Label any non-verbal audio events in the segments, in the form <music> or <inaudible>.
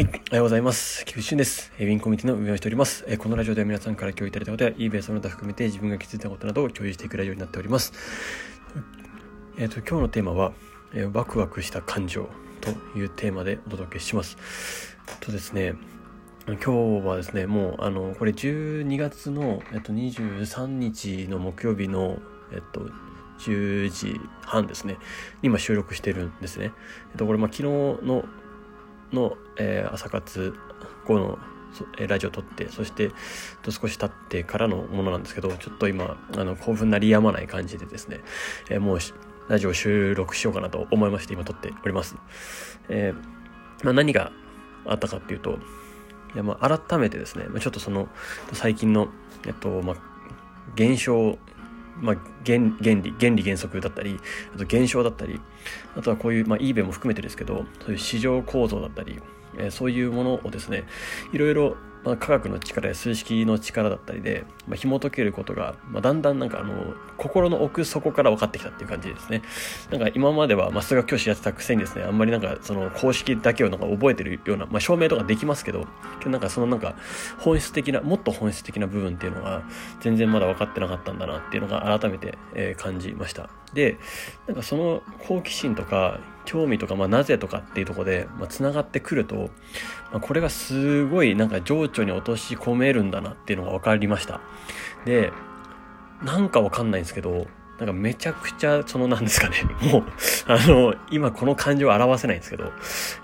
はい。おはようございます。菊池俊です。ウィンコミュニティの運営をしております。このラジオでは皆さんから共有いただいたことや eBay その他含めて自分が気づいたことなどを共有していくラジオになっております。えっ、と、今日のテーマは、えーワクワクした感情というテーマでお届けします。とですね、今日はですね、もう、あの、これ12月の、えっと、23日の木曜日の、えっと、10時半ですね、今収録してるんですね。えっと、これ、まあ、昨日の、の、えー朝活後の、ラジオを撮って、そして、少し経ってからのものなんですけど、ちょっと今、あの、興奮鳴りやまない感じでですね、えーもう、ラジオ収録しようかなと思いまして、今撮っております。えーまあ、何があったかっていうと、いやまあ改めてですね、まあ、ちょっとその最近の、えっとまあ、現象、まあ、原原理原理原則だったりあと現象だったりあとはこういう、まあ、eBay も含めてですけどそういう市場構造だったり、えーそういうものをですねいろいろ、まあ、科学の力や数式の力だったりで、まあ、紐解けることが、まあ、だんだんなんかあの心の奥底から分かってきたっていう感じですね。なんか今までは、まあ、数学教師やってたくせにですねあんまりなんかその公式だけをなんか覚えてるような、まあ、証明とかできますけどけどなんかそのなんか本質的なもっと本質的な部分っていうのが全然まだ分かってなかったんだなっていうのが改めて、えー感じました。でなんかその好奇心とか興味とか、まあ、なぜとかっていうとこで、まあ、つながってくると、まあ、これがすごいなんか情緒に落とし込めるんだなっていうのが分かりました。でなんかわかんないんですけどなんかめちゃくちゃ、そのなんですかね、<laughs> もう、あの、今この感情を表せないんですけど、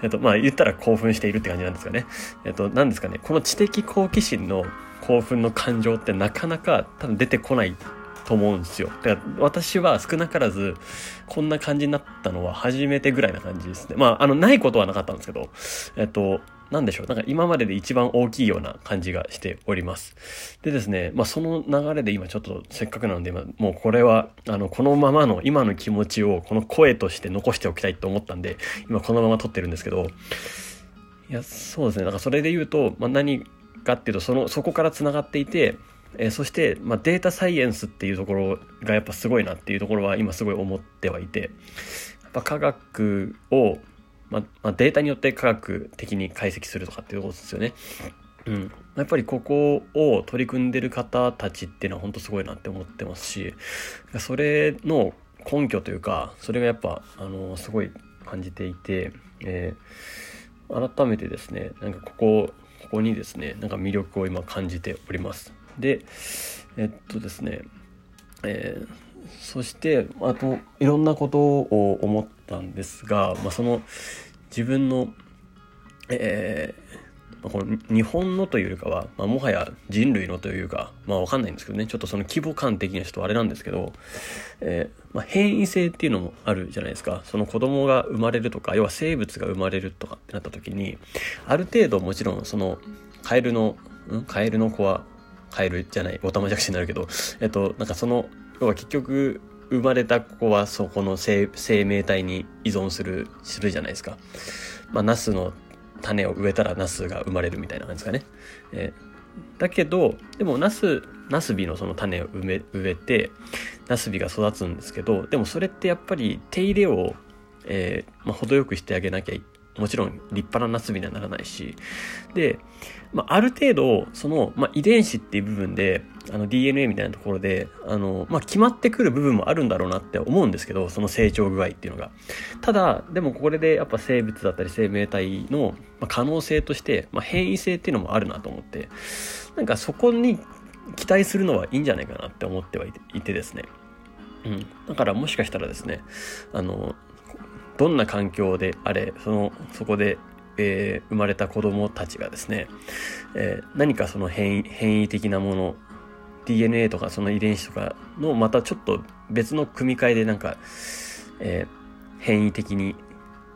えっと、まあ言ったら興奮しているって感じなんですかね。えっと、なんですかね、この知的好奇心の興奮の感情ってなかなか多分出てこないと思うんですよ。だから私は少なからずこんな感じになったのは初めてぐらいな感じですね。まあ、あの、ないことはなかったんですけど、えっと、なんでしょう。なんか今までで一番大きいような感じがしております。でですね、まあその流れで今ちょっとせっかくなので、今もうこれは、あの、このままの今の気持ちをこの声として残しておきたいと思ったんで、今このまま撮ってるんですけど、いや、そうですね。だかそれで言うと、まあ何かっていうと、その、そこから繋がっていて、えーそして、まあ、データサイエンスっていうところがやっぱすごいなっていうところは今すごい思ってはいて、やっぱ科学を、まあ、まあ、データによって科学的に解析するとかっていうことですよね。うん。やっぱりここを取り組んでる方たちっていうのは本当すごいなって思ってますし、それの根拠というか、それがやっぱ、あの、すごい感じていて、えー改めてですね、なんかここ、ここにですね、なんか魅力を今感じております。で、えっとですね、えーそしてあといろんなことを思ったんですが、まあ、その自分の、えーまあこの日本のというよりかは、まあ、もはや人類のというかまあわかんないんですけどねちょっとその規模感的にはちょっとあれなんですけど、えーま、変異性っていうのもあるじゃないですか。その子供が生まれるとか要は生物が生まれるとかってなった時にある程度もちろんそのカエルのんカエルの子はカエルじゃないオタマジャクシになるけどえっとなんかその要は結局生まれた子はそこの生生命体に依存するするじゃないですか。まあ、ナスの種を植えたらナスが生まれるみたいな感じですかね。えーだけど、でもナス、ナスビのその種を植え植えて、ナスビが育つんですけど、でもそれってやっぱり手入れを、えーまあ、程よくしてあげなきゃもちろん立派なナスビにはならないし、で、まあ、ある程度、その、まあ、遺伝子っていう部分で、あの DNA みたいなところで、あの、まあ、決まってくる部分もあるんだろうなって思うんですけど、その成長具合っていうのが。ただ、でもこれでやっぱ生物だったり生命体のま可能性として、まあ、変異性っていうのもあるなと思って、なんかそこに期待するのはいいんじゃないかなって思ってはいてですね。うん。だからもしかしたらですね、あの、どんな環境であれ、その、そこで、えー生まれた子供たちがですね、えー何かその変異変異的なもの DNA とかその遺伝子とかのまたちょっと別の組み換えでなんか、えー変異的に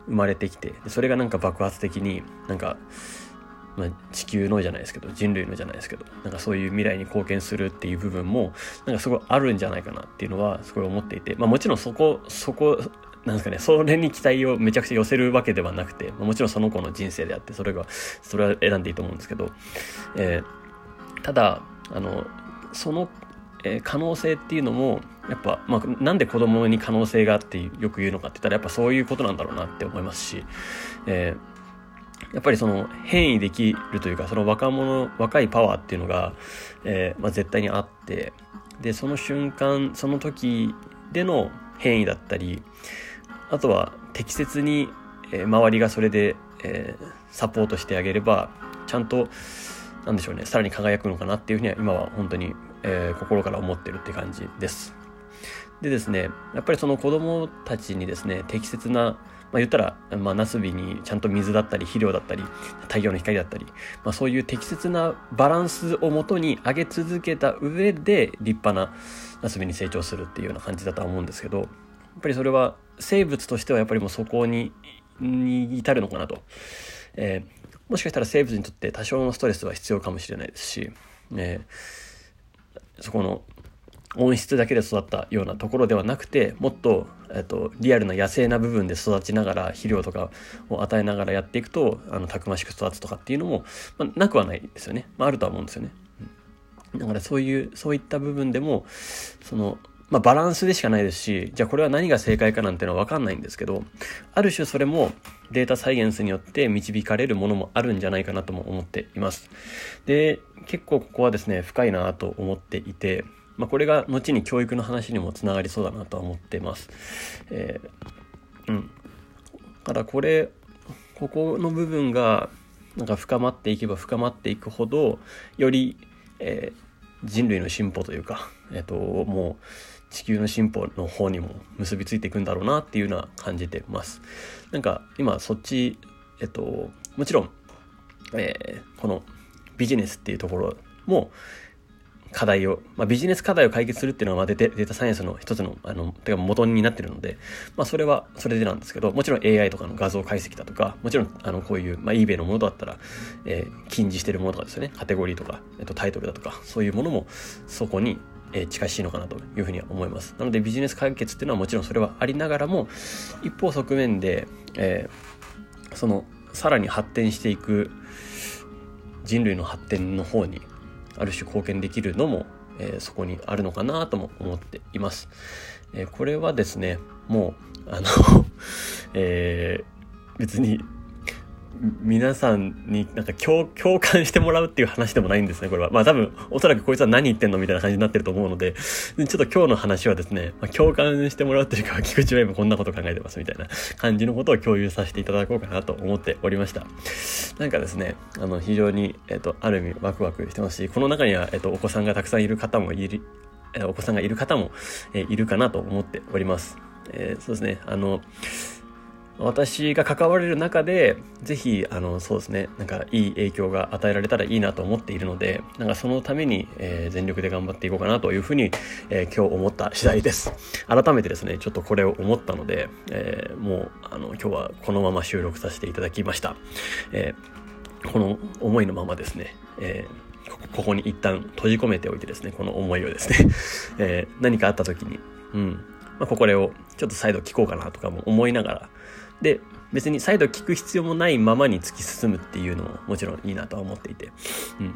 生まれてきてそれがなんか爆発的になんか、まあ、地球のじゃないですけど人類のじゃないですけどなんかそういう未来に貢献するっていう部分もなんかすごいあるんじゃないかなっていうのはすごい思っていて、まあ、もちろんそこそこなんですかね、それに期待をめちゃくちゃ寄せるわけではなくて、もちろんその子の人生であって、それが、それは選んでいいと思うんですけど、えーただ、あの、その、えー可能性っていうのも、やっぱ、まあ、なんで子供に可能性があってよく言うのかって言ったら、やっぱそういうことなんだろうなって思いますし、えーやっぱりその変異できるというかその若者若いパワーっていうのが、えーまあ、絶対にあってでその瞬間その時での変異だったりあとは適切に、え、周りがそれで、え、サポートしてあげればちゃんとなんでしょうねさらに輝くのかなっていうふうには今は本当に、え、心から思ってるって感じです。でですねやっぱりその子供たちにですね適切なまあ、言ったら、まあ、ナスビにちゃんと水だったり肥料だったり太陽の光だったり、まあ、そういう適切なバランスをもとに上げ続けた上で立派なナスビに成長するっていうような感じだとは思うんですけどやっぱりそれは生物としてはやっぱりもうそこにに至るのかなと、えー、もしかしたら生物にとって多少のストレスは必要かもしれないですし、えー、そこの温室だけで育ったようなところではなくてもっと、えっと、リアルな野生な部分で育ちながら肥料とかを与えながらやっていくとあのたくましく育つとかっていうのも、まあ、なくはないですよね、まあ、あるとは思うんですよね。だからそういうそういった部分でもそのまあ、バランスでしかないですし、じゃあこれは何が正解かなんてのはわかんないんですけど、ある種それもデータサイエンスによって導かれるものもあるんじゃないかなとも思っています。で、結構ここはですね、深いなと思っていて、まあ、これが後に教育の話にもつながりそうだなとは思っています。えー、うん。ただこれ、ここの部分がなんか深まっていけば深まっていくほど、より、えー、人類の進歩というか、えっ、と、もう地球の進歩の方にも結びついていくんだろうなっていうのは感じてます。なんか今そっち、えっ、と、もちろん、えー、このビジネスっていうところも、課題を、まあ、ビジネス課題を解決するっていうのは、まあ、データサイエンスの一つの、あの、てか元になってるので、まあ、それは、それでなんですけど、もちろん AI とかの画像解析だとか、もちろん、あの、こういう、まあ、eBay のものだったら、えー、禁じしてるものとかですよね、カテゴリーとか、えっと、タイトルだとか、そういうものも、そこに、え、近しいのかなというふうには思います。なので、ビジネス解決っていうのはもちろんそれはありながらも、一方側面で、えー、その、さらに発展していく、人類の発展の方にある種貢献できるのも、えー、そこにあるのかなとも思っています。えー、これはですね、もう、あの <laughs> え、別に皆さんになんか共感してもらうっていう話でもないんですね、これは。まあ多分、おそらくこいつは何言ってんのみたいな感じになってると思うので、<laughs> ちょっと今日の話はですね、まあ、共感してもらうというか、菊池は今こんなこと考えてますみたいな感じのことを共有させていただこうかなと思っておりました。なんかですね、あの、非常に、えっ、と、ある意味ワクワクしてますし、この中には、えっ、と、お子さんがたくさんいる方もいる、お子さんがいる方も、えいるかなと思っております。えー、そうですね、あの、私が関われる中で、ぜひ、あの、そうですね、なんかいい影響が与えられたらいいなと思っているので、なんかそのために、えー、全力で頑張っていこうかなというふうに、えー、今日思った次第です。改めてですね、ちょっとこれを思ったので、えー、もう、あの、今日はこのまま収録させていただきました。えこの思いのままですね、えここに一旦閉じ込めておいてですね、この思いをですね、<laughs> え何かあった時に、うん、まあ、これをちょっと再度聞こうかなとかも思いながら、で、別に再度聞く必要もないままに突き進むっていうのももちろんいいなとは思っていて、うん。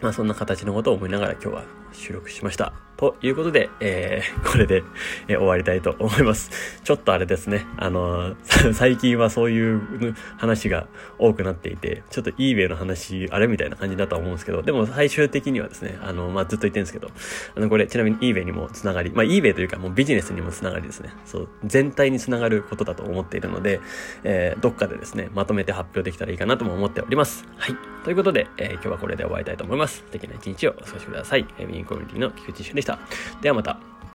まあそんな形のことを思いながら今日は収録しました。ということで、えー、<laughs> これで、えー、終わりたいと思います。ちょっとあれですね、あのー、<laughs> 最近はそういう話が多くなっていて、ちょっと eBay の話、あれみたいな感じだと思うんですけど、でも最終的にはですね、あの、まあ、ずっと言ってるんですけど、あの、これちなみに eBay にもつながり、まあ、eBay というかもうビジネスにもつながりですね、そう、全体につながることだと思っているので、えー、どっかでですね、まとめて発表できたらいいかなとも思っております。はい。ということで、えー、今日はこれで終わりたいと思います。素敵な一日をお過ごしください。えー、インコミュニティの菊池俊でした。ではまた。